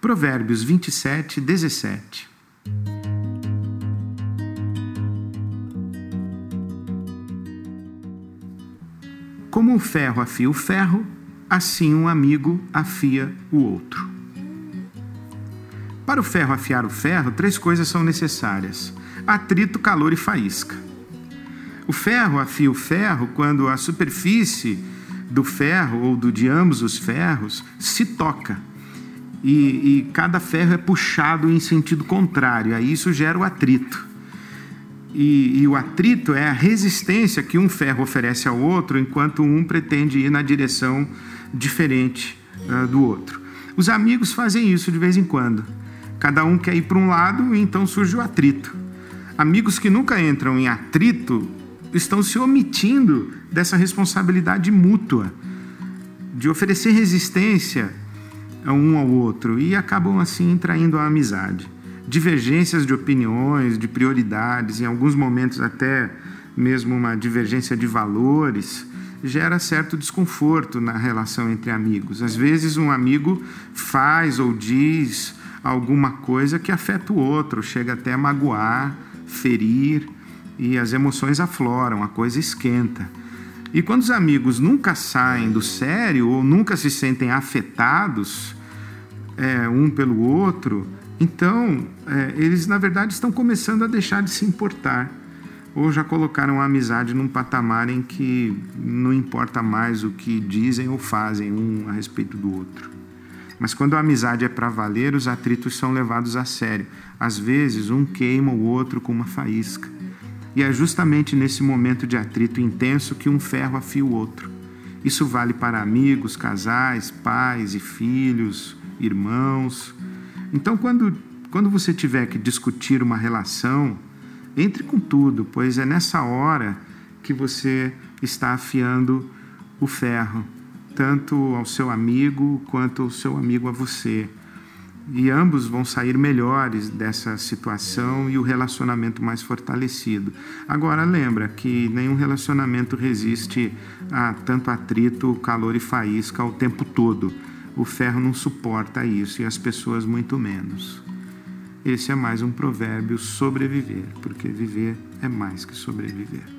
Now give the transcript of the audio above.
Provérbios 27, 17. Como o ferro afia o ferro, assim um amigo afia o outro. Para o ferro afiar o ferro, três coisas são necessárias: atrito, calor e faísca. O ferro afia o ferro quando a superfície do ferro ou do de ambos os ferros se toca. E, e cada ferro é puxado em sentido contrário, aí isso gera o atrito. E, e, o atrito é a resistência que um ferro oferece ao outro, enquanto um pretende ir na direção diferente uh, do outro. Os amigos fazem isso de vez em quando. Cada um quer ir para um lado e então surge o atrito. Amigos que nunca entram em atrito estão se omitindo dessa responsabilidade mútua de oferecer resistência um ao outro e acabam assim traindo a amizade divergências de opiniões, de prioridades, em alguns momentos até mesmo uma divergência de valores, gera certo desconforto na relação entre amigos. Às vezes, um amigo faz ou diz alguma coisa que afeta o outro, chega até a magoar, ferir, e as emoções afloram, a coisa esquenta. E quando os amigos nunca saem do sério ou nunca se sentem afetados é, um pelo outro, então, é, eles na verdade estão começando a deixar de se importar, ou já colocaram a amizade num patamar em que não importa mais o que dizem ou fazem um a respeito do outro. Mas quando a amizade é para valer, os atritos são levados a sério. Às vezes, um queima o outro com uma faísca. E é justamente nesse momento de atrito intenso que um ferro afia o outro. Isso vale para amigos, casais, pais e filhos, irmãos então, quando, quando você tiver que discutir uma relação, entre com tudo, pois é nessa hora que você está afiando o ferro, tanto ao seu amigo quanto ao seu amigo a você. E ambos vão sair melhores dessa situação e o relacionamento mais fortalecido. Agora, lembra que nenhum relacionamento resiste a tanto atrito, calor e faísca o tempo todo. O ferro não suporta isso e as pessoas muito menos. Esse é mais um provérbio sobreviver, porque viver é mais que sobreviver.